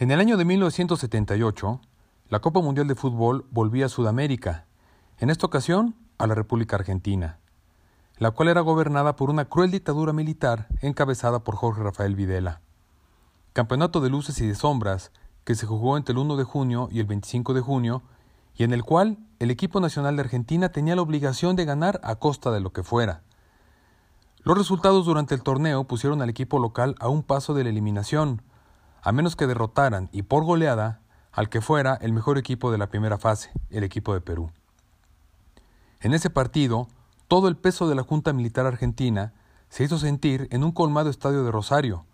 En el año de 1978, la Copa Mundial de Fútbol volvía a Sudamérica, en esta ocasión a la República Argentina, la cual era gobernada por una cruel dictadura militar encabezada por Jorge Rafael Videla. Campeonato de luces y de sombras que se jugó entre el 1 de junio y el 25 de junio y en el cual el equipo nacional de Argentina tenía la obligación de ganar a costa de lo que fuera. Los resultados durante el torneo pusieron al equipo local a un paso de la eliminación, a menos que derrotaran y por goleada al que fuera el mejor equipo de la primera fase, el equipo de Perú. En ese partido, todo el peso de la Junta Militar Argentina se hizo sentir en un colmado estadio de Rosario,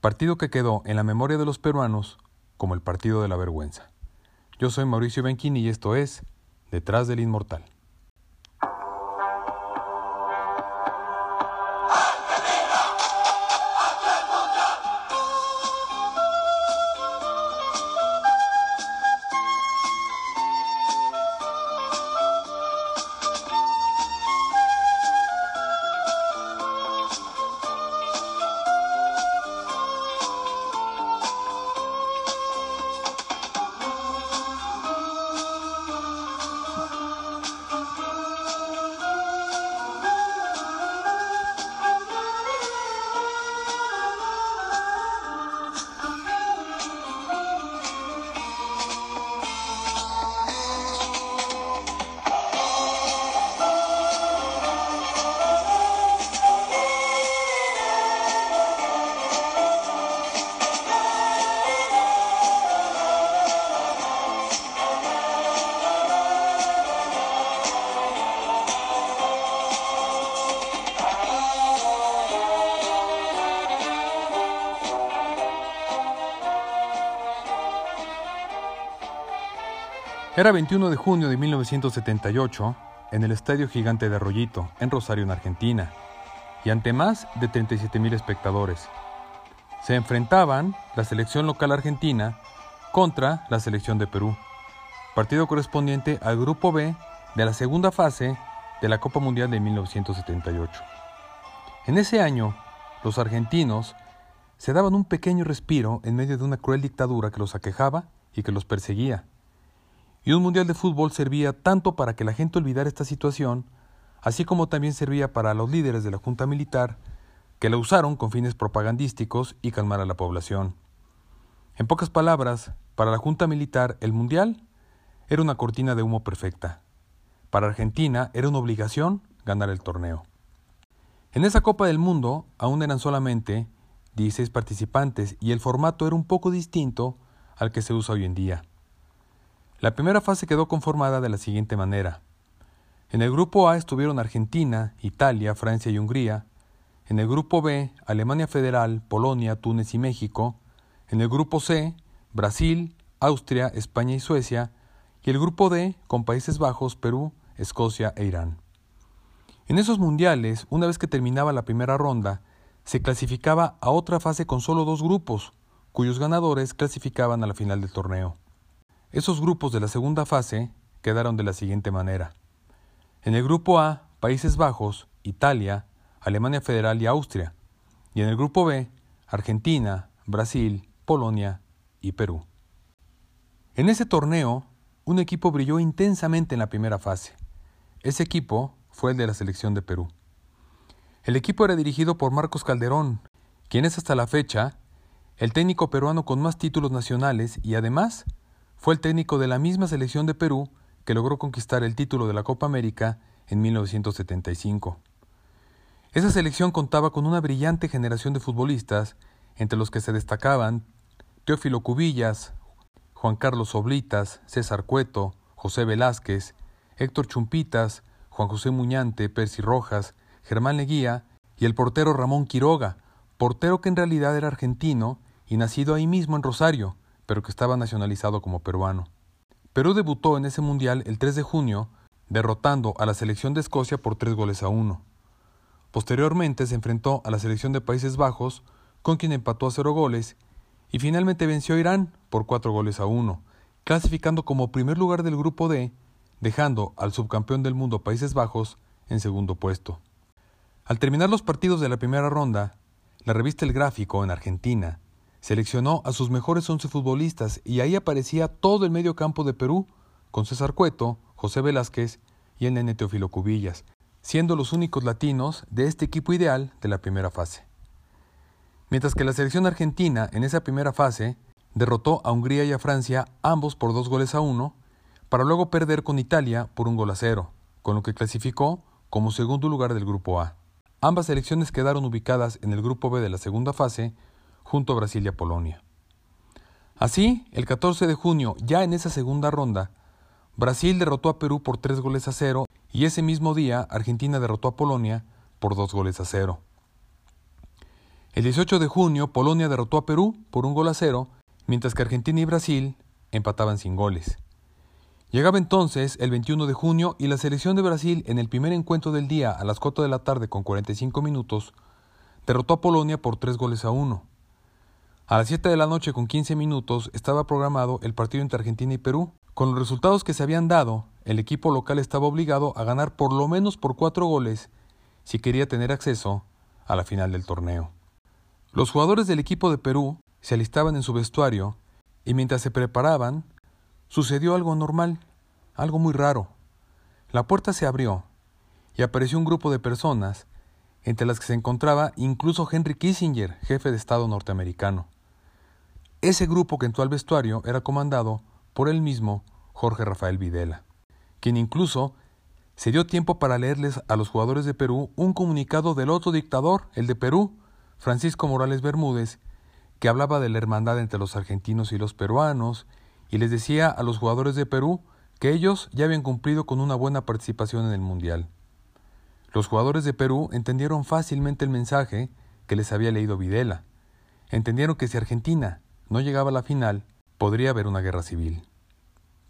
partido que quedó en la memoria de los peruanos como el partido de la vergüenza. Yo soy Mauricio Benquini y esto es Detrás del Inmortal. Era 21 de junio de 1978 en el Estadio Gigante de Arroyito, en Rosario, en Argentina, y ante más de 37.000 espectadores. Se enfrentaban la selección local argentina contra la selección de Perú, partido correspondiente al Grupo B de la segunda fase de la Copa Mundial de 1978. En ese año, los argentinos se daban un pequeño respiro en medio de una cruel dictadura que los aquejaba y que los perseguía. Y un Mundial de Fútbol servía tanto para que la gente olvidara esta situación, así como también servía para los líderes de la Junta Militar, que la usaron con fines propagandísticos y calmar a la población. En pocas palabras, para la Junta Militar el Mundial era una cortina de humo perfecta. Para Argentina era una obligación ganar el torneo. En esa Copa del Mundo aún eran solamente 16 participantes y el formato era un poco distinto al que se usa hoy en día. La primera fase quedó conformada de la siguiente manera. En el grupo A estuvieron Argentina, Italia, Francia y Hungría. En el grupo B, Alemania Federal, Polonia, Túnez y México. En el grupo C, Brasil, Austria, España y Suecia. Y el grupo D, con Países Bajos, Perú, Escocia e Irán. En esos mundiales, una vez que terminaba la primera ronda, se clasificaba a otra fase con solo dos grupos, cuyos ganadores clasificaban a la final del torneo. Esos grupos de la segunda fase quedaron de la siguiente manera. En el grupo A, Países Bajos, Italia, Alemania Federal y Austria. Y en el grupo B, Argentina, Brasil, Polonia y Perú. En ese torneo, un equipo brilló intensamente en la primera fase. Ese equipo fue el de la selección de Perú. El equipo era dirigido por Marcos Calderón, quien es hasta la fecha el técnico peruano con más títulos nacionales y además fue el técnico de la misma selección de Perú que logró conquistar el título de la Copa América en 1975. Esa selección contaba con una brillante generación de futbolistas, entre los que se destacaban Teófilo Cubillas, Juan Carlos Oblitas, César Cueto, José Velázquez, Héctor Chumpitas, Juan José Muñante, Percy Rojas, Germán Leguía y el portero Ramón Quiroga, portero que en realidad era argentino y nacido ahí mismo en Rosario, pero que estaba nacionalizado como peruano. Perú debutó en ese mundial el 3 de junio, derrotando a la selección de Escocia por tres goles a uno. Posteriormente se enfrentó a la selección de Países Bajos, con quien empató a cero goles, y finalmente venció a Irán por cuatro goles a uno, clasificando como primer lugar del grupo D, dejando al subcampeón del mundo Países Bajos en segundo puesto. Al terminar los partidos de la primera ronda, la revista El Gráfico en Argentina seleccionó a sus mejores once futbolistas y ahí aparecía todo el medio campo de Perú, con César Cueto, José Velázquez y el nene Teofilo Cubillas, siendo los únicos latinos de este equipo ideal de la primera fase. Mientras que la selección argentina en esa primera fase derrotó a Hungría y a Francia ambos por dos goles a uno, para luego perder con Italia por un gol a cero, con lo que clasificó como segundo lugar del Grupo A. Ambas selecciones quedaron ubicadas en el Grupo B de la segunda fase, junto a Brasil y a Polonia. Así, el 14 de junio, ya en esa segunda ronda, Brasil derrotó a Perú por tres goles a cero y ese mismo día Argentina derrotó a Polonia por dos goles a cero. El 18 de junio, Polonia derrotó a Perú por un gol a cero, mientras que Argentina y Brasil empataban sin goles. Llegaba entonces el 21 de junio y la selección de Brasil en el primer encuentro del día a las 4 de la tarde con 45 minutos derrotó a Polonia por 3 goles a 1. A las 7 de la noche con 15 minutos estaba programado el partido entre Argentina y Perú. Con los resultados que se habían dado, el equipo local estaba obligado a ganar por lo menos por 4 goles si quería tener acceso a la final del torneo. Los jugadores del equipo de Perú se alistaban en su vestuario y mientras se preparaban, sucedió algo normal, algo muy raro. La puerta se abrió y apareció un grupo de personas, entre las que se encontraba incluso Henry Kissinger, jefe de Estado norteamericano. Ese grupo que entró al vestuario era comandado por el mismo Jorge Rafael Videla, quien incluso se dio tiempo para leerles a los jugadores de Perú un comunicado del otro dictador, el de Perú, Francisco Morales Bermúdez, que hablaba de la hermandad entre los argentinos y los peruanos y les decía a los jugadores de Perú que ellos ya habían cumplido con una buena participación en el Mundial. Los jugadores de Perú entendieron fácilmente el mensaje que les había leído Videla. Entendieron que si Argentina no llegaba a la final, podría haber una guerra civil.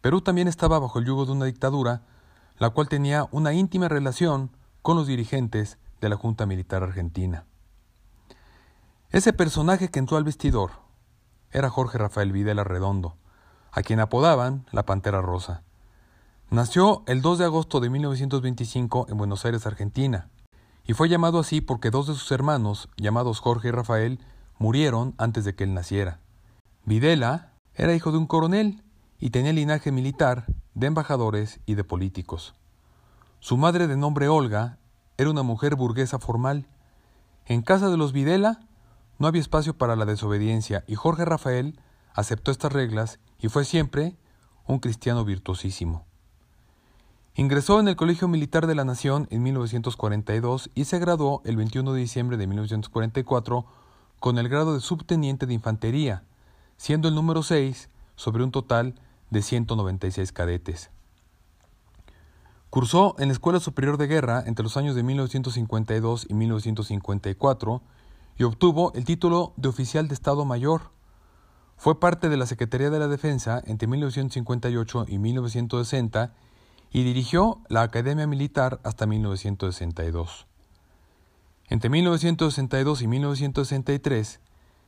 Perú también estaba bajo el yugo de una dictadura, la cual tenía una íntima relación con los dirigentes de la Junta Militar Argentina. Ese personaje que entró al vestidor era Jorge Rafael Videla Redondo, a quien apodaban la Pantera Rosa. Nació el 2 de agosto de 1925 en Buenos Aires, Argentina, y fue llamado así porque dos de sus hermanos, llamados Jorge y Rafael, murieron antes de que él naciera. Videla era hijo de un coronel y tenía linaje militar, de embajadores y de políticos. Su madre de nombre Olga era una mujer burguesa formal. En casa de los Videla no había espacio para la desobediencia y Jorge Rafael aceptó estas reglas y fue siempre un cristiano virtuosísimo. Ingresó en el Colegio Militar de la Nación en 1942 y se graduó el 21 de diciembre de 1944 con el grado de subteniente de infantería, siendo el número 6 sobre un total de 196 cadetes. Cursó en la Escuela Superior de Guerra entre los años de 1952 y 1954 y obtuvo el título de oficial de Estado Mayor fue parte de la Secretaría de la Defensa entre 1958 y 1960 y dirigió la Academia Militar hasta 1962. Entre 1962 y 1963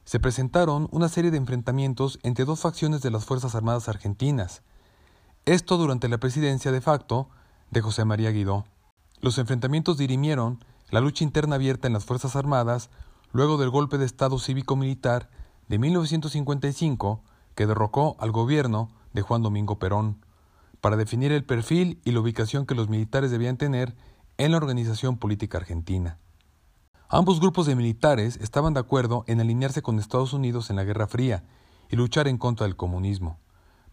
se presentaron una serie de enfrentamientos entre dos facciones de las Fuerzas Armadas argentinas, esto durante la presidencia de facto de José María Guidó. Los enfrentamientos dirimieron la lucha interna abierta en las Fuerzas Armadas luego del golpe de Estado cívico-militar de 1955 que derrocó al gobierno de Juan Domingo Perón, para definir el perfil y la ubicación que los militares debían tener en la organización política argentina. Ambos grupos de militares estaban de acuerdo en alinearse con Estados Unidos en la Guerra Fría y luchar en contra del comunismo,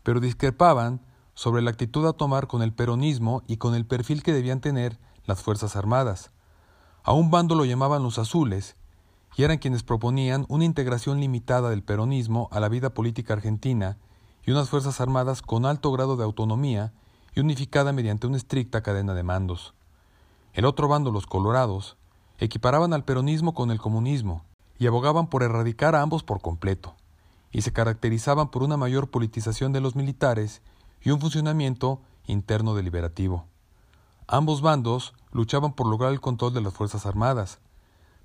pero discrepaban sobre la actitud a tomar con el peronismo y con el perfil que debían tener las Fuerzas Armadas. A un bando lo llamaban los azules y eran quienes proponían una integración limitada del peronismo a la vida política argentina y unas Fuerzas Armadas con alto grado de autonomía y unificada mediante una estricta cadena de mandos. El otro bando, los colorados, equiparaban al peronismo con el comunismo y abogaban por erradicar a ambos por completo, y se caracterizaban por una mayor politización de los militares y un funcionamiento interno deliberativo. Ambos bandos luchaban por lograr el control de las Fuerzas Armadas,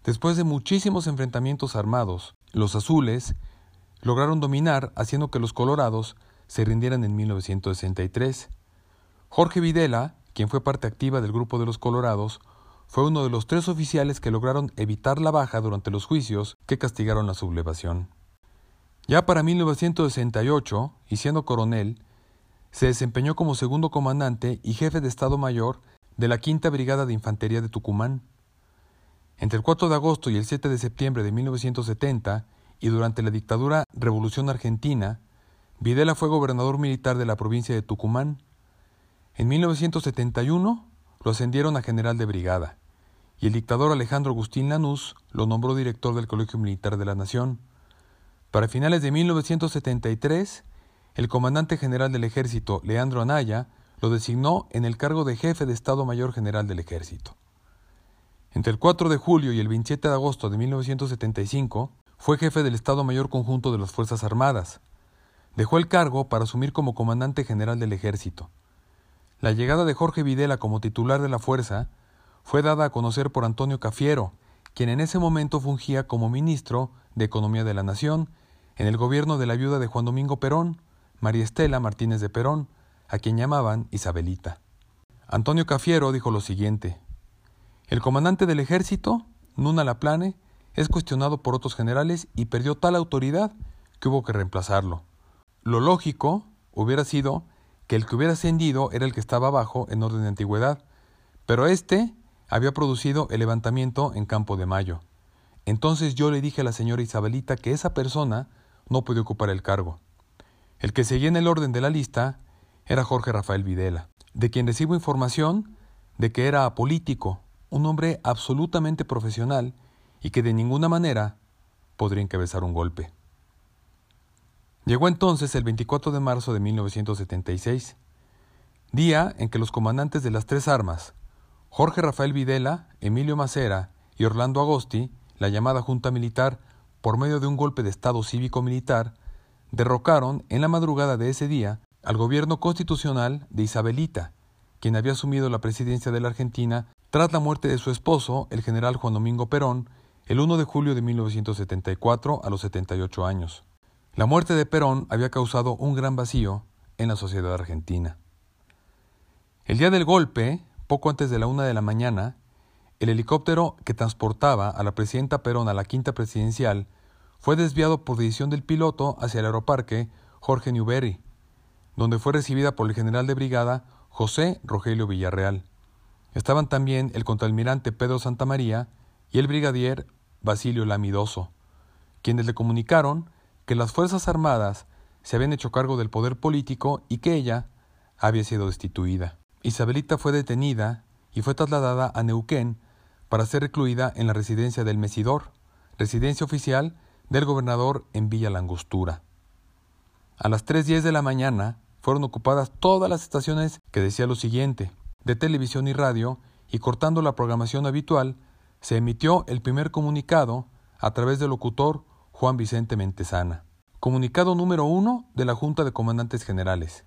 Después de muchísimos enfrentamientos armados, los azules lograron dominar haciendo que los colorados se rindieran en 1963. Jorge Videla, quien fue parte activa del grupo de los colorados, fue uno de los tres oficiales que lograron evitar la baja durante los juicios que castigaron la sublevación. Ya para 1968, y siendo coronel, se desempeñó como segundo comandante y jefe de Estado Mayor de la Quinta Brigada de Infantería de Tucumán. Entre el 4 de agosto y el 7 de septiembre de 1970, y durante la dictadura Revolución Argentina, Videla fue gobernador militar de la provincia de Tucumán. En 1971 lo ascendieron a general de brigada, y el dictador Alejandro Agustín Lanús lo nombró director del Colegio Militar de la Nación. Para finales de 1973, el comandante general del ejército, Leandro Anaya, lo designó en el cargo de jefe de Estado Mayor General del Ejército. Entre el 4 de julio y el 27 de agosto de 1975, fue jefe del Estado Mayor Conjunto de las Fuerzas Armadas. Dejó el cargo para asumir como comandante general del Ejército. La llegada de Jorge Videla como titular de la fuerza fue dada a conocer por Antonio Cafiero, quien en ese momento fungía como ministro de Economía de la Nación en el gobierno de la viuda de Juan Domingo Perón, María Estela Martínez de Perón, a quien llamaban Isabelita. Antonio Cafiero dijo lo siguiente: El comandante del ejército, Nuna Laplane, es cuestionado por otros generales y perdió tal autoridad que hubo que reemplazarlo. Lo lógico hubiera sido que el que hubiera ascendido era el que estaba abajo en orden de antigüedad, pero éste había producido el levantamiento en Campo de Mayo. Entonces yo le dije a la señora Isabelita que esa persona no podía ocupar el cargo. El que seguía en el orden de la lista era Jorge Rafael Videla, de quien recibo información de que era apolítico, un hombre absolutamente profesional y que de ninguna manera podría encabezar un golpe. Llegó entonces el 24 de marzo de 1976, día en que los comandantes de las tres armas, Jorge Rafael Videla, Emilio Macera y Orlando Agosti, la llamada Junta Militar, por medio de un golpe de Estado cívico-militar, derrocaron en la madrugada de ese día al gobierno constitucional de Isabelita, quien había asumido la presidencia de la Argentina tras la muerte de su esposo, el general Juan Domingo Perón, el 1 de julio de 1974 a los 78 años. La muerte de Perón había causado un gran vacío en la sociedad argentina. El día del golpe, poco antes de la una de la mañana, el helicóptero que transportaba a la presidenta Perón a la quinta presidencial fue desviado por decisión del piloto hacia el aeroparque Jorge Newbery, donde fue recibida por el general de brigada José Rogelio Villarreal. Estaban también el contraalmirante Pedro Santamaría y el brigadier Basilio Lamidoso, quienes le comunicaron que las Fuerzas Armadas se habían hecho cargo del poder político y que ella había sido destituida. Isabelita fue detenida y fue trasladada a Neuquén para ser recluida en la residencia del Mesidor, residencia oficial del gobernador en Villa Langostura. A las 3.10 de la mañana fueron ocupadas todas las estaciones que decía lo siguiente, de televisión y radio, y cortando la programación habitual, se emitió el primer comunicado a través del locutor Juan Vicente Mentesana. Comunicado número uno de la Junta de Comandantes Generales.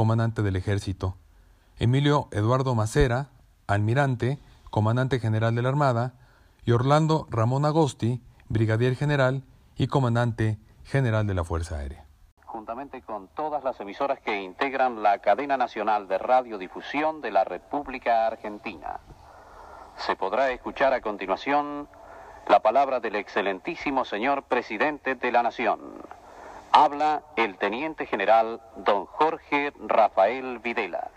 Comandante del Ejército. Emilio Eduardo Macera, Almirante, Comandante General de la Armada, y Orlando Ramón Agosti, Brigadier General y Comandante General de la Fuerza Aérea. Juntamente con todas las emisoras que integran la cadena nacional de radiodifusión de la República Argentina. Se podrá escuchar a continuación la palabra del excelentísimo señor presidente de la Nación. Habla el teniente general don Jorge Rafael Videla.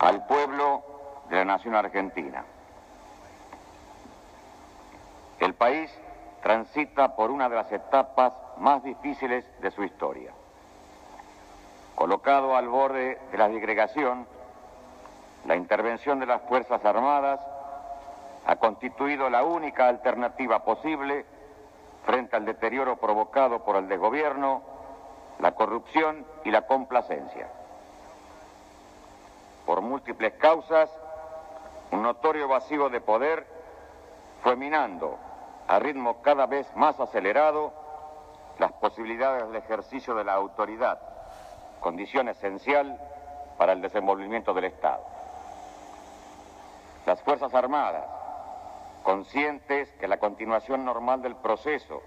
Al pueblo de la Nación Argentina. El país transita por una de las etapas más difíciles de su historia. Colocado al borde de la disgregación, la intervención de las Fuerzas Armadas ha constituido la única alternativa posible frente al deterioro provocado por el desgobierno, la corrupción y la complacencia. Por múltiples causas, un notorio vacío de poder fue minando a ritmo cada vez más acelerado las posibilidades de ejercicio de la autoridad, condición esencial para el desenvolvimiento del Estado. Las Fuerzas Armadas, conscientes que la continuación normal del proceso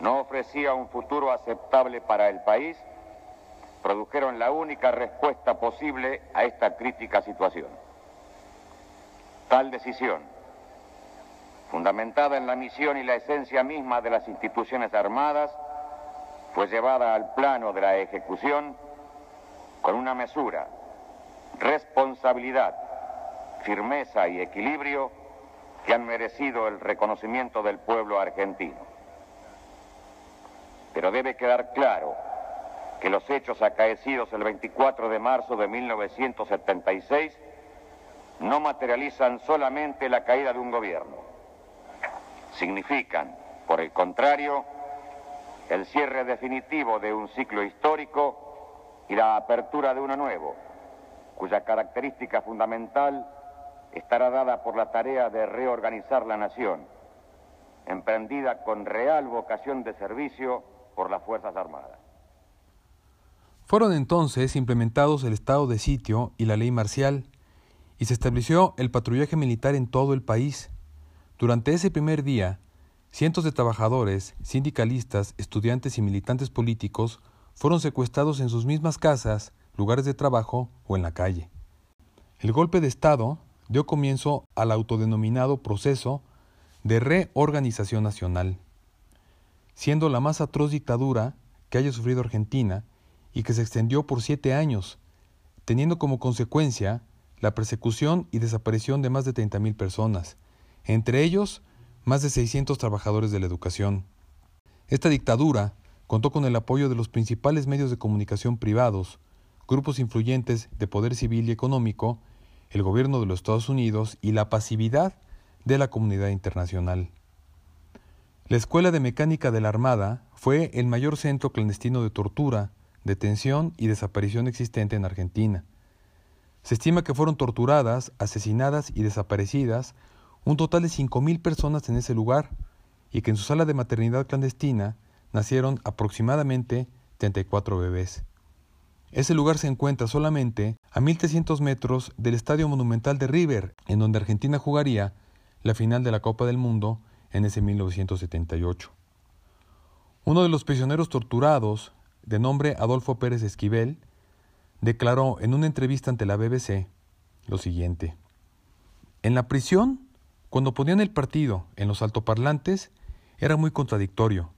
no ofrecía un futuro aceptable para el país, produjeron la única respuesta posible a esta crítica situación. Tal decisión, fundamentada en la misión y la esencia misma de las instituciones armadas, fue llevada al plano de la ejecución con una mesura, responsabilidad, firmeza y equilibrio que han merecido el reconocimiento del pueblo argentino. Pero debe quedar claro que los hechos acaecidos el 24 de marzo de 1976 no materializan solamente la caída de un gobierno. Significan, por el contrario, el cierre definitivo de un ciclo histórico y la apertura de uno nuevo, cuya característica fundamental estará dada por la tarea de reorganizar la nación, emprendida con real vocación de servicio por las Fuerzas Armadas. Fueron entonces implementados el estado de sitio y la ley marcial, y se estableció el patrullaje militar en todo el país. Durante ese primer día, cientos de trabajadores, sindicalistas, estudiantes y militantes políticos fueron secuestrados en sus mismas casas, lugares de trabajo o en la calle. El golpe de Estado dio comienzo al autodenominado proceso de reorganización nacional, siendo la más atroz dictadura que haya sufrido Argentina y que se extendió por siete años, teniendo como consecuencia la persecución y desaparición de más de 30.000 personas, entre ellos más de 600 trabajadores de la educación. Esta dictadura contó con el apoyo de los principales medios de comunicación privados, grupos influyentes de poder civil y económico, el gobierno de los Estados Unidos y la pasividad de la comunidad internacional. La Escuela de Mecánica de la Armada fue el mayor centro clandestino de tortura, detención y desaparición existente en Argentina. Se estima que fueron torturadas, asesinadas y desaparecidas un total de 5.000 personas en ese lugar y que en su sala de maternidad clandestina nacieron aproximadamente 34 bebés. Ese lugar se encuentra solamente a 1.300 metros del Estadio Monumental de River, en donde Argentina jugaría la final de la Copa del Mundo en ese 1978. Uno de los prisioneros torturados, de nombre Adolfo Pérez Esquivel, declaró en una entrevista ante la BBC lo siguiente. En la prisión, cuando ponían el partido en los altoparlantes, era muy contradictorio,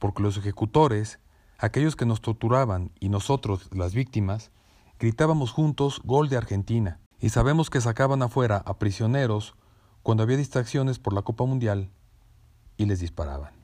porque los ejecutores aquellos que nos torturaban y nosotros, las víctimas, gritábamos juntos gol de Argentina, y sabemos que sacaban afuera a prisioneros cuando había distracciones por la Copa Mundial y les disparaban.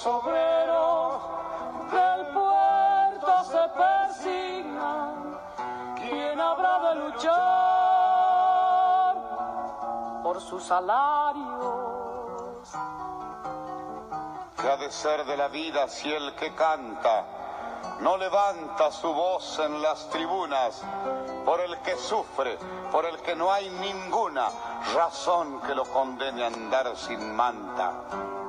los obreros del puerto se persignan. ¿Quién habrá de luchar? sus salarios. ¿Qué ha de ser de la vida si el que canta no levanta su voz en las tribunas por el que sufre, por el que no hay ninguna razón que lo condene a andar sin manta?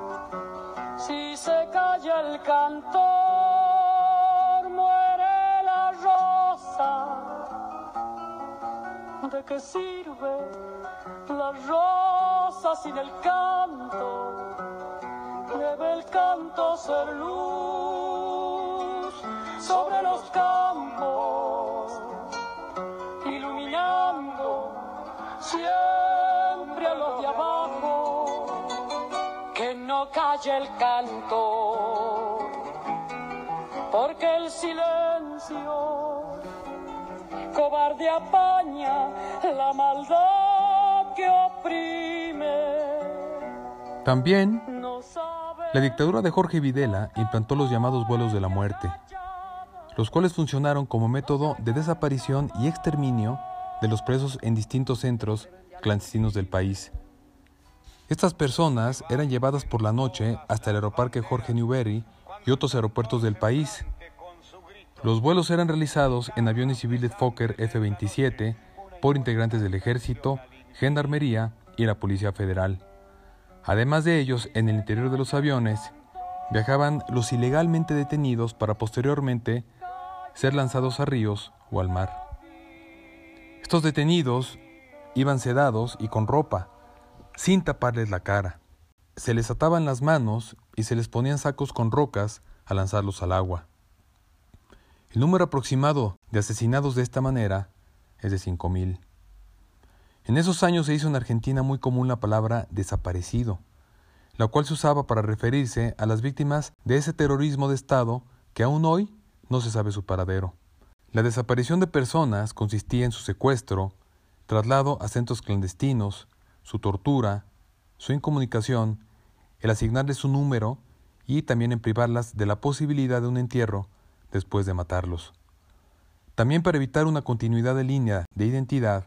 Si se calla el cantor, muere la rosa. ¿De qué sirve? la rosa sin el canto, debe el canto ser luz sobre los campos, iluminando siempre calle el canto, porque el silencio cobarde apaña la maldad que oprime. También, la dictadura de Jorge Videla implantó los llamados vuelos de la muerte, los cuales funcionaron como método de desaparición y exterminio de los presos en distintos centros clandestinos del país. Estas personas eran llevadas por la noche hasta el aeroparque Jorge Newbery y otros aeropuertos del país. Los vuelos eran realizados en aviones civiles Fokker F-27 por integrantes del ejército, gendarmería y la Policía Federal. Además de ellos, en el interior de los aviones viajaban los ilegalmente detenidos para posteriormente ser lanzados a ríos o al mar. Estos detenidos iban sedados y con ropa, sin taparles la cara. Se les ataban las manos y se les ponían sacos con rocas a lanzarlos al agua. El número aproximado de asesinados de esta manera es de 5.000. En esos años se hizo en Argentina muy común la palabra desaparecido, la cual se usaba para referirse a las víctimas de ese terrorismo de Estado que aún hoy no se sabe su paradero. La desaparición de personas consistía en su secuestro, traslado a centros clandestinos, su tortura, su incomunicación, el asignarles su número y también en privarlas de la posibilidad de un entierro después de matarlos. También para evitar una continuidad de línea de identidad,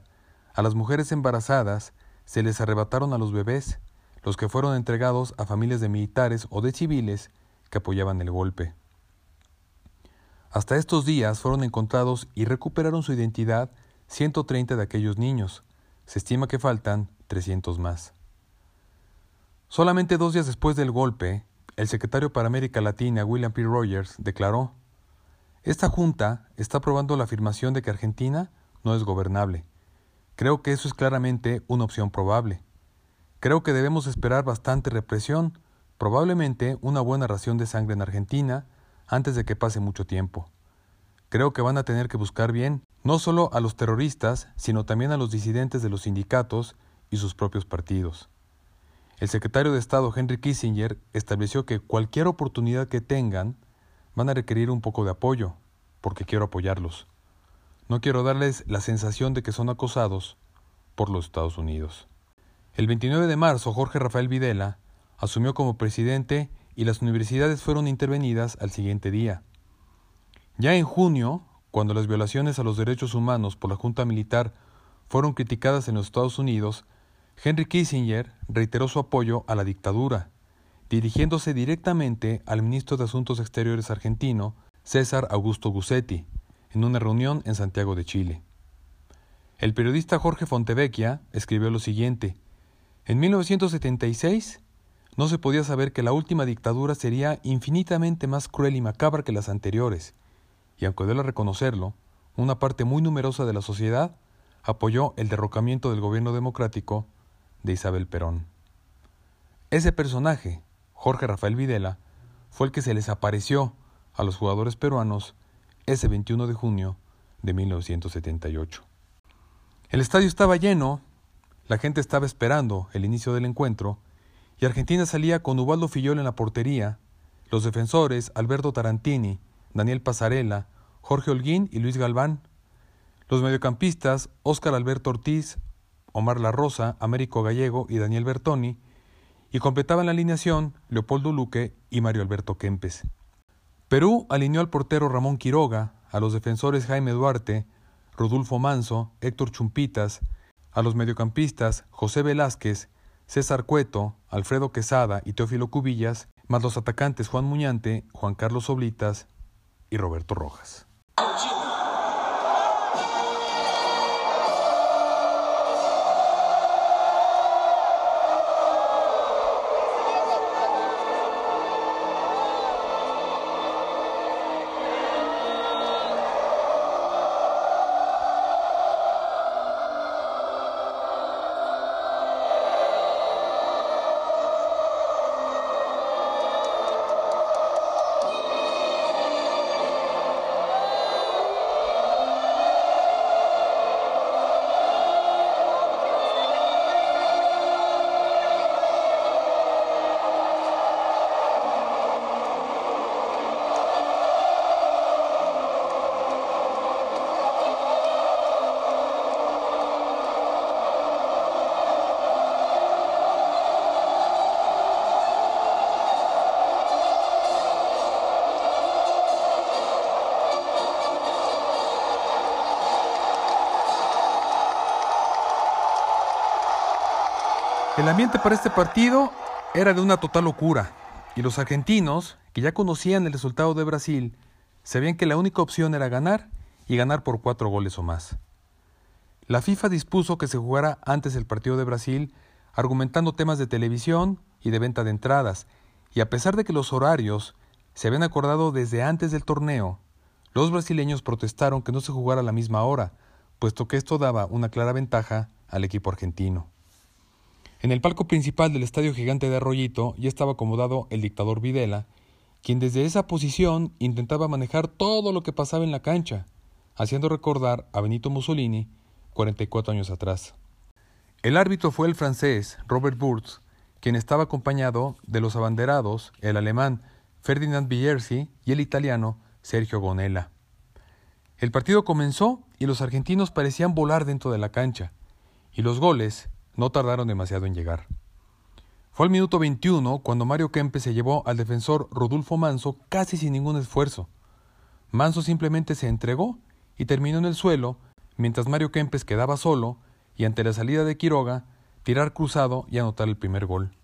a las mujeres embarazadas se les arrebataron a los bebés, los que fueron entregados a familias de militares o de civiles que apoyaban el golpe. Hasta estos días fueron encontrados y recuperaron su identidad 130 de aquellos niños. Se estima que faltan 300 más. Solamente dos días después del golpe, el secretario para América Latina, William P. Rogers, declaró, Esta junta está aprobando la afirmación de que Argentina no es gobernable. Creo que eso es claramente una opción probable. Creo que debemos esperar bastante represión, probablemente una buena ración de sangre en Argentina, antes de que pase mucho tiempo. Creo que van a tener que buscar bien no solo a los terroristas, sino también a los disidentes de los sindicatos y sus propios partidos. El secretario de Estado Henry Kissinger estableció que cualquier oportunidad que tengan van a requerir un poco de apoyo, porque quiero apoyarlos. No quiero darles la sensación de que son acosados por los Estados Unidos. El 29 de marzo, Jorge Rafael Videla asumió como presidente y las universidades fueron intervenidas al siguiente día. Ya en junio, cuando las violaciones a los derechos humanos por la Junta Militar fueron criticadas en los Estados Unidos, Henry Kissinger reiteró su apoyo a la dictadura, dirigiéndose directamente al ministro de Asuntos Exteriores argentino, César Augusto Gussetti, en una reunión en Santiago de Chile. El periodista Jorge Fontevecchia escribió lo siguiente: En 1976 no se podía saber que la última dictadura sería infinitamente más cruel y macabra que las anteriores, y aunque duele reconocerlo, una parte muy numerosa de la sociedad apoyó el derrocamiento del gobierno democrático de Isabel Perón. Ese personaje, Jorge Rafael Videla, fue el que se les apareció a los jugadores peruanos ese 21 de junio de 1978. El estadio estaba lleno, la gente estaba esperando el inicio del encuentro, y Argentina salía con Ubaldo Fillol en la portería, los defensores Alberto Tarantini, Daniel Pasarela, Jorge Holguín y Luis Galván, los mediocampistas Óscar Alberto Ortiz, Omar La Rosa, Américo Gallego y Daniel Bertoni, y completaban la alineación Leopoldo Luque y Mario Alberto Kempes. Perú alineó al portero Ramón Quiroga, a los defensores Jaime Duarte, Rodolfo Manso, Héctor Chumpitas, a los mediocampistas José Velázquez, César Cueto, Alfredo Quesada y Teófilo Cubillas, más los atacantes Juan Muñante, Juan Carlos Oblitas y Roberto Rojas. El ambiente para este partido era de una total locura, y los argentinos, que ya conocían el resultado de Brasil, sabían que la única opción era ganar y ganar por cuatro goles o más. La FIFA dispuso que se jugara antes el partido de Brasil, argumentando temas de televisión y de venta de entradas, y a pesar de que los horarios se habían acordado desde antes del torneo, los brasileños protestaron que no se jugara a la misma hora, puesto que esto daba una clara ventaja al equipo argentino. En el palco principal del Estadio Gigante de Arroyito ya estaba acomodado el dictador Videla, quien desde esa posición intentaba manejar todo lo que pasaba en la cancha, haciendo recordar a Benito Mussolini 44 años atrás. El árbitro fue el francés Robert Burtz, quien estaba acompañado de los abanderados, el alemán Ferdinand Villersi y el italiano Sergio Gonella. El partido comenzó y los argentinos parecían volar dentro de la cancha, y los goles no tardaron demasiado en llegar. Fue al minuto 21 cuando Mario Kempe se llevó al defensor Rodolfo Manso casi sin ningún esfuerzo. Manso simplemente se entregó y terminó en el suelo, mientras Mario Kempes quedaba solo y ante la salida de Quiroga, tirar cruzado y anotar el primer gol.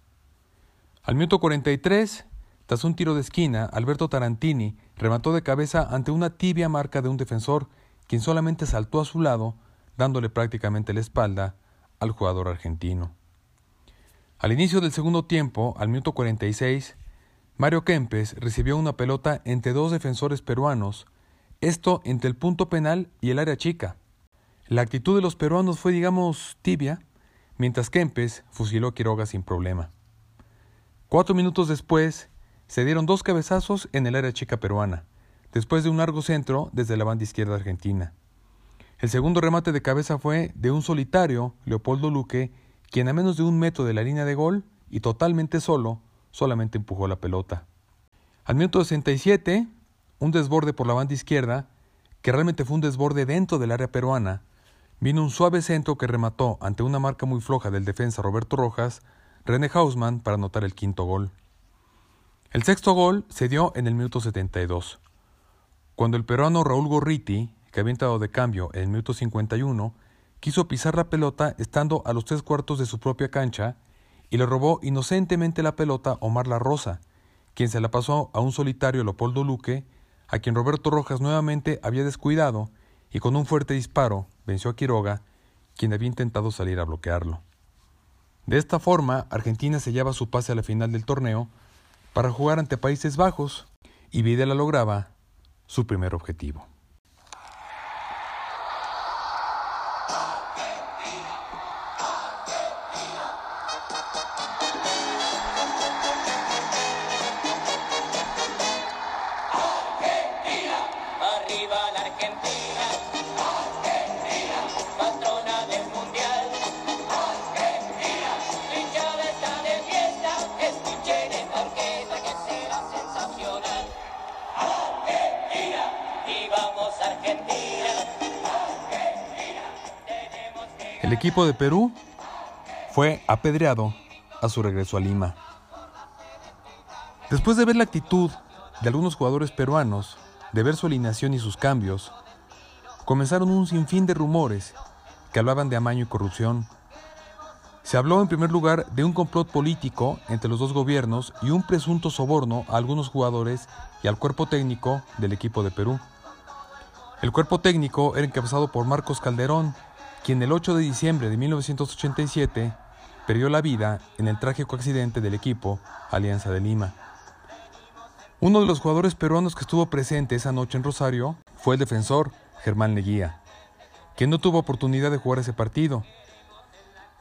Al minuto 43, tras un tiro de esquina, Alberto Tarantini remató de cabeza ante una tibia marca de un defensor, quien solamente saltó a su lado, dándole prácticamente la espalda al jugador argentino. Al inicio del segundo tiempo, al minuto 46, Mario Kempes recibió una pelota entre dos defensores peruanos, esto entre el punto penal y el área chica. La actitud de los peruanos fue, digamos, tibia, mientras Kempes fusiló a Quiroga sin problema. Cuatro minutos después, se dieron dos cabezazos en el área chica peruana, después de un largo centro desde la banda izquierda argentina. El segundo remate de cabeza fue de un solitario, Leopoldo Luque, quien a menos de un metro de la línea de gol y totalmente solo, solamente empujó la pelota. Al minuto 67, un desborde por la banda izquierda, que realmente fue un desborde dentro del área peruana, vino un suave centro que remató ante una marca muy floja del defensa Roberto Rojas, René Hausmann para anotar el quinto gol. El sexto gol se dio en el minuto 72, cuando el peruano Raúl Gorriti, que había entrado de cambio en el minuto 51, quiso pisar la pelota estando a los tres cuartos de su propia cancha y le robó inocentemente la pelota Omar La Rosa, quien se la pasó a un solitario Leopoldo Luque a quien Roberto Rojas nuevamente había descuidado y con un fuerte disparo venció a Quiroga, quien había intentado salir a bloquearlo. De esta forma, Argentina sellaba su pase a la final del torneo para jugar ante Países Bajos y Videla lograba su primer objetivo. Equipo de Perú fue apedreado a su regreso a Lima. Después de ver la actitud de algunos jugadores peruanos, de ver su alineación y sus cambios, comenzaron un sinfín de rumores que hablaban de amaño y corrupción. Se habló en primer lugar de un complot político entre los dos gobiernos y un presunto soborno a algunos jugadores y al cuerpo técnico del equipo de Perú. El cuerpo técnico era encabezado por Marcos Calderón, quien el 8 de diciembre de 1987 perdió la vida en el trágico accidente del equipo Alianza de Lima. Uno de los jugadores peruanos que estuvo presente esa noche en Rosario fue el defensor Germán Leguía, quien no tuvo oportunidad de jugar ese partido.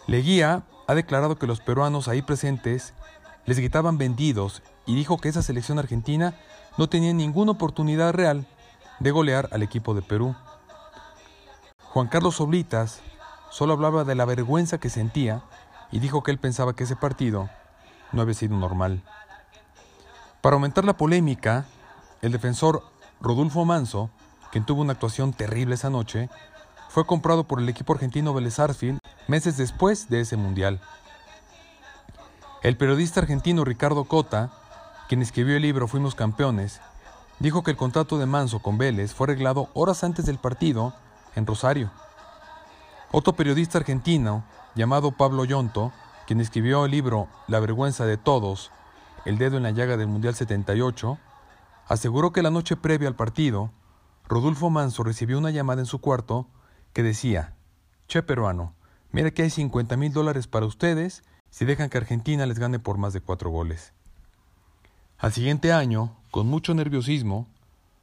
Leguía ha declarado que los peruanos ahí presentes les gritaban vendidos y dijo que esa selección argentina no tenía ninguna oportunidad real de golear al equipo de Perú. Juan Carlos Oblitas solo hablaba de la vergüenza que sentía y dijo que él pensaba que ese partido no había sido normal. Para aumentar la polémica, el defensor Rodolfo Manso, quien tuvo una actuación terrible esa noche, fue comprado por el equipo argentino Vélez meses después de ese mundial. El periodista argentino Ricardo Cota, quien escribió el libro Fuimos Campeones, dijo que el contrato de Manso con Vélez fue arreglado horas antes del partido en Rosario. Otro periodista argentino, llamado Pablo Yonto, quien escribió el libro La vergüenza de todos, el dedo en la llaga del Mundial 78, aseguró que la noche previa al partido, Rodolfo Manso recibió una llamada en su cuarto que decía, Che peruano, mira que hay 50 mil dólares para ustedes si dejan que Argentina les gane por más de cuatro goles. Al siguiente año, con mucho nerviosismo,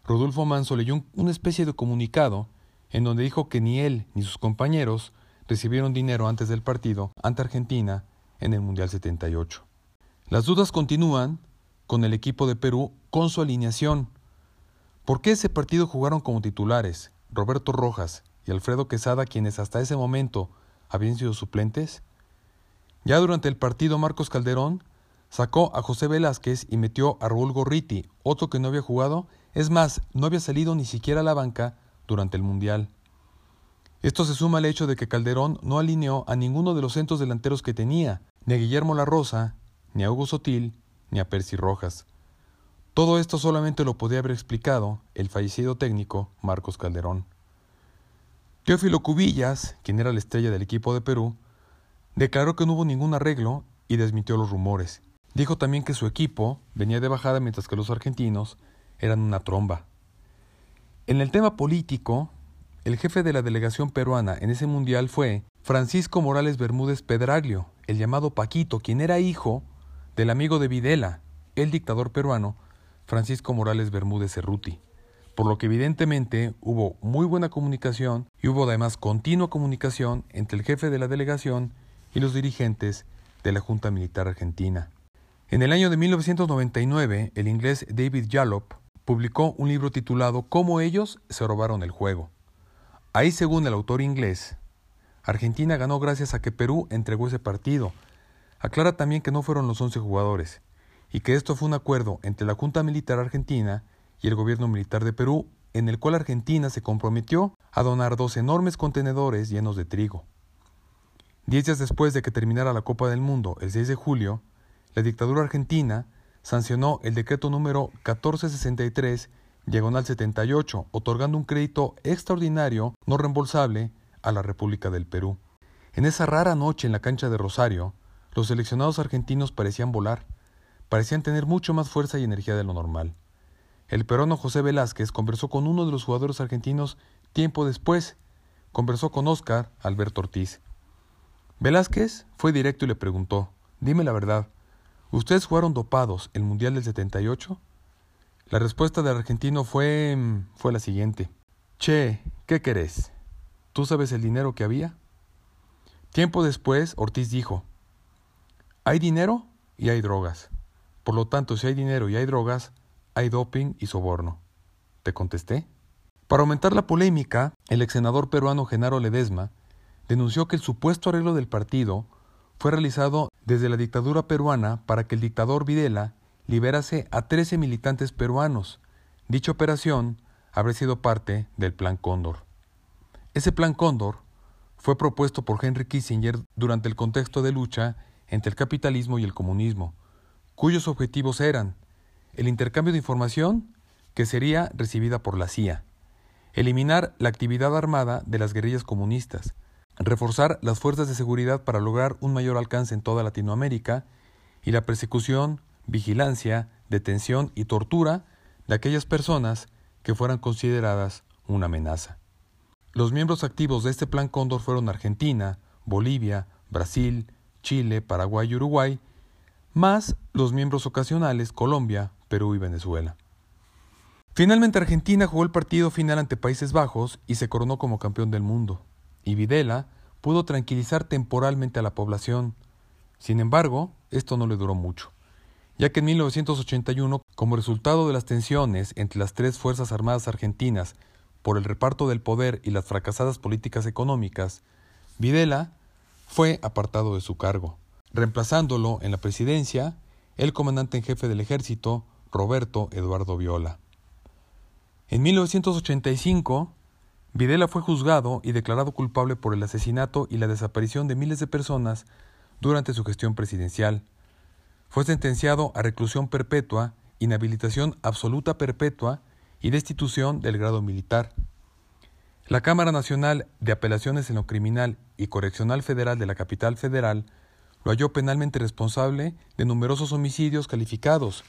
Rodolfo Manso leyó una especie de comunicado en donde dijo que ni él ni sus compañeros recibieron dinero antes del partido ante Argentina en el Mundial 78. Las dudas continúan con el equipo de Perú con su alineación. ¿Por qué ese partido jugaron como titulares Roberto Rojas y Alfredo Quesada, quienes hasta ese momento habían sido suplentes? Ya durante el partido Marcos Calderón sacó a José Velázquez y metió a Raúl Gorriti, otro que no había jugado, es más, no había salido ni siquiera a la banca durante el Mundial. Esto se suma al hecho de que Calderón no alineó a ninguno de los centros delanteros que tenía, ni a Guillermo La Rosa, ni a Hugo Sotil, ni a Percy Rojas. Todo esto solamente lo podía haber explicado el fallecido técnico Marcos Calderón. Teófilo Cubillas, quien era la estrella del equipo de Perú, declaró que no hubo ningún arreglo y desmintió los rumores. Dijo también que su equipo venía de bajada mientras que los argentinos eran una tromba. En el tema político, el jefe de la delegación peruana en ese mundial fue Francisco Morales Bermúdez Pedraglio, el llamado Paquito, quien era hijo del amigo de Videla, el dictador peruano, Francisco Morales Bermúdez Cerruti, por lo que evidentemente hubo muy buena comunicación y hubo además continua comunicación entre el jefe de la delegación y los dirigentes de la Junta Militar Argentina. En el año de 1999, el inglés David Yallop publicó un libro titulado Cómo ellos se robaron el juego. Ahí, según el autor inglés, Argentina ganó gracias a que Perú entregó ese partido, Aclara también que no fueron los 11 jugadores, y que esto fue un acuerdo entre la Junta Militar Argentina y el gobierno militar de Perú, en el cual Argentina se comprometió a donar dos enormes contenedores llenos de trigo. Diez días después de que terminara la Copa del Mundo, el 6 de julio, la dictadura argentina sancionó el decreto número 1463, diagonal 78, otorgando un crédito extraordinario no reembolsable a la República del Perú. En esa rara noche en la cancha de Rosario, los seleccionados argentinos parecían volar, parecían tener mucho más fuerza y energía de lo normal. El peruano José Velázquez conversó con uno de los jugadores argentinos tiempo después. Conversó con Óscar Alberto Ortiz. Velázquez fue directo y le preguntó, dime la verdad, ¿ustedes jugaron dopados el Mundial del 78? La respuesta del argentino fue, mm, fue la siguiente. Che, ¿qué querés? ¿Tú sabes el dinero que había? Tiempo después, Ortiz dijo, hay dinero y hay drogas. Por lo tanto, si hay dinero y hay drogas, hay doping y soborno. ¿Te contesté? Para aumentar la polémica, el ex senador peruano Genaro Ledesma denunció que el supuesto arreglo del partido fue realizado desde la dictadura peruana para que el dictador Videla liberase a 13 militantes peruanos. Dicha operación habría sido parte del Plan Cóndor. Ese Plan Cóndor fue propuesto por Henry Kissinger durante el contexto de lucha entre el capitalismo y el comunismo, cuyos objetivos eran el intercambio de información que sería recibida por la CIA, eliminar la actividad armada de las guerrillas comunistas, reforzar las fuerzas de seguridad para lograr un mayor alcance en toda Latinoamérica y la persecución, vigilancia, detención y tortura de aquellas personas que fueran consideradas una amenaza. Los miembros activos de este Plan Cóndor fueron Argentina, Bolivia, Brasil, Chile, Paraguay y Uruguay, más los miembros ocasionales Colombia, Perú y Venezuela. Finalmente Argentina jugó el partido final ante Países Bajos y se coronó como campeón del mundo, y Videla pudo tranquilizar temporalmente a la población. Sin embargo, esto no le duró mucho, ya que en 1981, como resultado de las tensiones entre las tres Fuerzas Armadas argentinas por el reparto del poder y las fracasadas políticas económicas, Videla fue apartado de su cargo, reemplazándolo en la presidencia el comandante en jefe del ejército, Roberto Eduardo Viola. En 1985, Videla fue juzgado y declarado culpable por el asesinato y la desaparición de miles de personas durante su gestión presidencial. Fue sentenciado a reclusión perpetua, inhabilitación absoluta perpetua y destitución del grado militar. La Cámara Nacional de Apelaciones en lo Criminal y Correccional Federal de la Capital Federal lo halló penalmente responsable de numerosos homicidios calificados,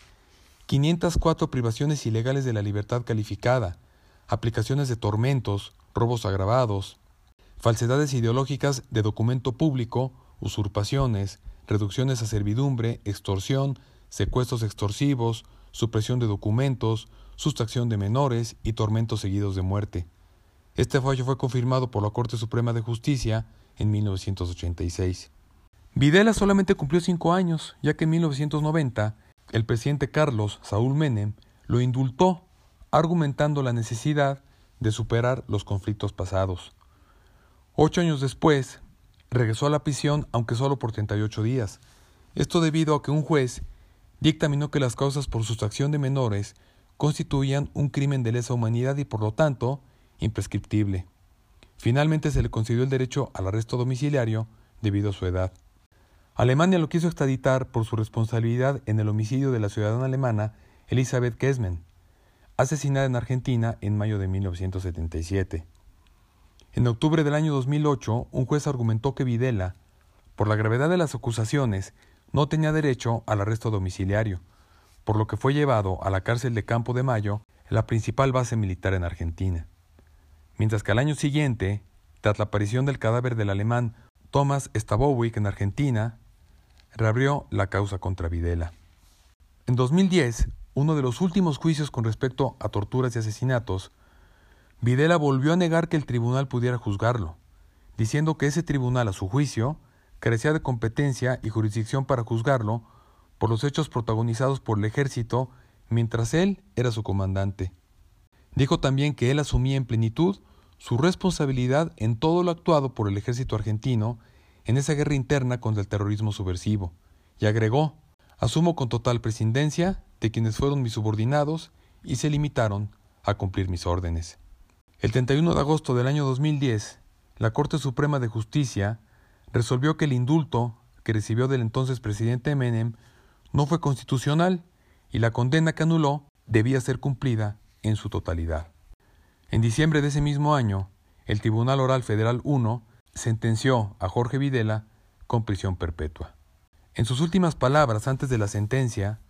504 privaciones ilegales de la libertad calificada, aplicaciones de tormentos, robos agravados, falsedades ideológicas de documento público, usurpaciones, reducciones a servidumbre, extorsión, secuestros extorsivos, supresión de documentos, sustracción de menores y tormentos seguidos de muerte. Este fallo fue confirmado por la Corte Suprema de Justicia en 1986. Videla solamente cumplió cinco años, ya que en 1990 el presidente Carlos Saúl Menem lo indultó, argumentando la necesidad de superar los conflictos pasados. Ocho años después, regresó a la prisión, aunque solo por 38 días. Esto debido a que un juez dictaminó que las causas por sustracción de menores constituían un crimen de lesa humanidad y por lo tanto imprescriptible. Finalmente se le concedió el derecho al arresto domiciliario debido a su edad. Alemania lo quiso extraditar por su responsabilidad en el homicidio de la ciudadana alemana Elisabeth Kesmen, asesinada en Argentina en mayo de 1977. En octubre del año 2008, un juez argumentó que Videla, por la gravedad de las acusaciones, no tenía derecho al arresto domiciliario, por lo que fue llevado a la cárcel de Campo de Mayo, la principal base militar en Argentina. Mientras que al año siguiente, tras la aparición del cadáver del alemán Thomas Stabowick en Argentina, reabrió la causa contra Videla. En 2010, uno de los últimos juicios con respecto a torturas y asesinatos, Videla volvió a negar que el tribunal pudiera juzgarlo, diciendo que ese tribunal, a su juicio, carecía de competencia y jurisdicción para juzgarlo por los hechos protagonizados por el ejército mientras él era su comandante. Dijo también que él asumía en plenitud su responsabilidad en todo lo actuado por el ejército argentino en esa guerra interna contra el terrorismo subversivo, y agregó, asumo con total prescindencia de quienes fueron mis subordinados y se limitaron a cumplir mis órdenes. El 31 de agosto del año 2010, la Corte Suprema de Justicia resolvió que el indulto que recibió del entonces presidente Menem no fue constitucional y la condena que anuló debía ser cumplida en su totalidad. En diciembre de ese mismo año, el Tribunal Oral Federal 1 sentenció a Jorge Videla con prisión perpetua. En sus últimas palabras antes de la sentencia,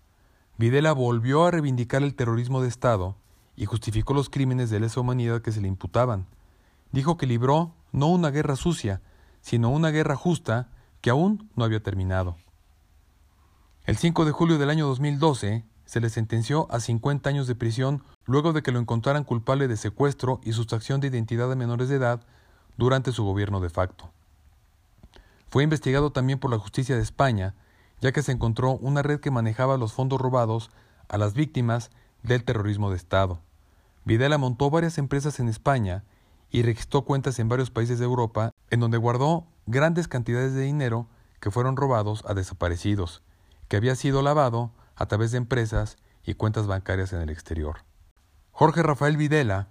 Videla volvió a reivindicar el terrorismo de Estado y justificó los crímenes de lesa humanidad que se le imputaban. Dijo que libró no una guerra sucia, sino una guerra justa que aún no había terminado. El 5 de julio del año 2012 se le sentenció a 50 años de prisión luego de que lo encontraran culpable de secuestro y sustracción de identidad de menores de edad durante su gobierno de facto. Fue investigado también por la justicia de España, ya que se encontró una red que manejaba los fondos robados a las víctimas del terrorismo de Estado. Videla montó varias empresas en España y registró cuentas en varios países de Europa en donde guardó grandes cantidades de dinero que fueron robados a desaparecidos, que había sido lavado a través de empresas y cuentas bancarias en el exterior. Jorge Rafael Videla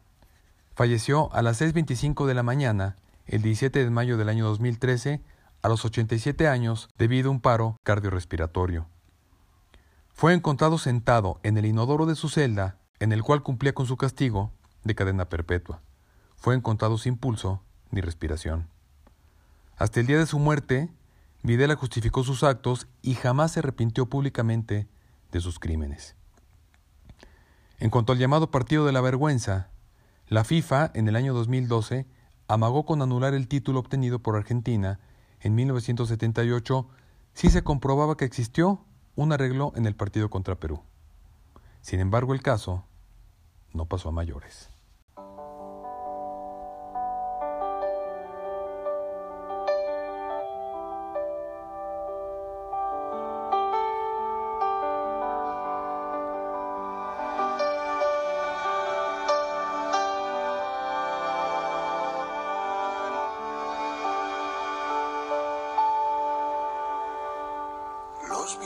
falleció a las 6.25 de la mañana el 17 de mayo del año 2013 a los 87 años debido a un paro cardiorrespiratorio. Fue encontrado sentado en el inodoro de su celda en el cual cumplía con su castigo de cadena perpetua. Fue encontrado sin pulso ni respiración. Hasta el día de su muerte, Videla justificó sus actos y jamás se arrepintió públicamente de sus crímenes. En cuanto al llamado Partido de la Vergüenza, la FIFA en el año 2012 amagó con anular el título obtenido por Argentina en 1978 si se comprobaba que existió un arreglo en el partido contra Perú. Sin embargo, el caso no pasó a mayores.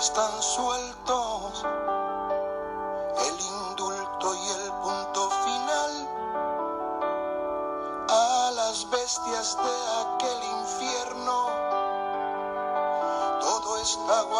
están sueltos, el indulto y el punto final a las bestias de aquel infierno. Todo está guardado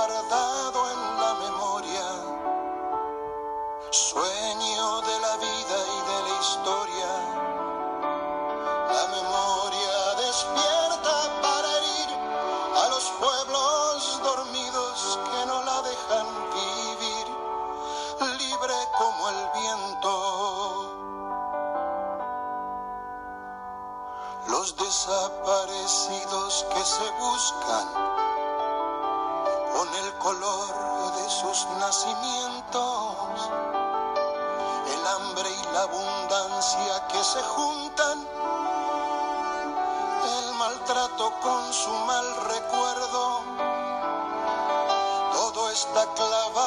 se buscan con el color de sus nacimientos, el hambre y la abundancia que se juntan el maltrato con su mal recuerdo. Todo está clavado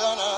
no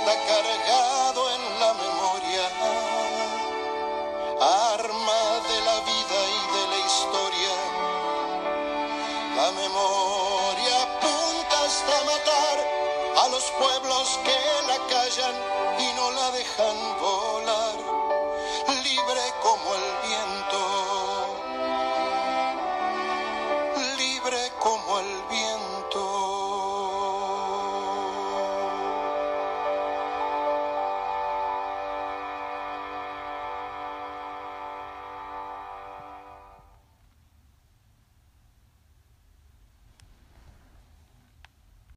está cargado en la memoria, arma de la vida y de la historia. La memoria apunta hasta matar a los pueblos que la callan y no la dejan volar.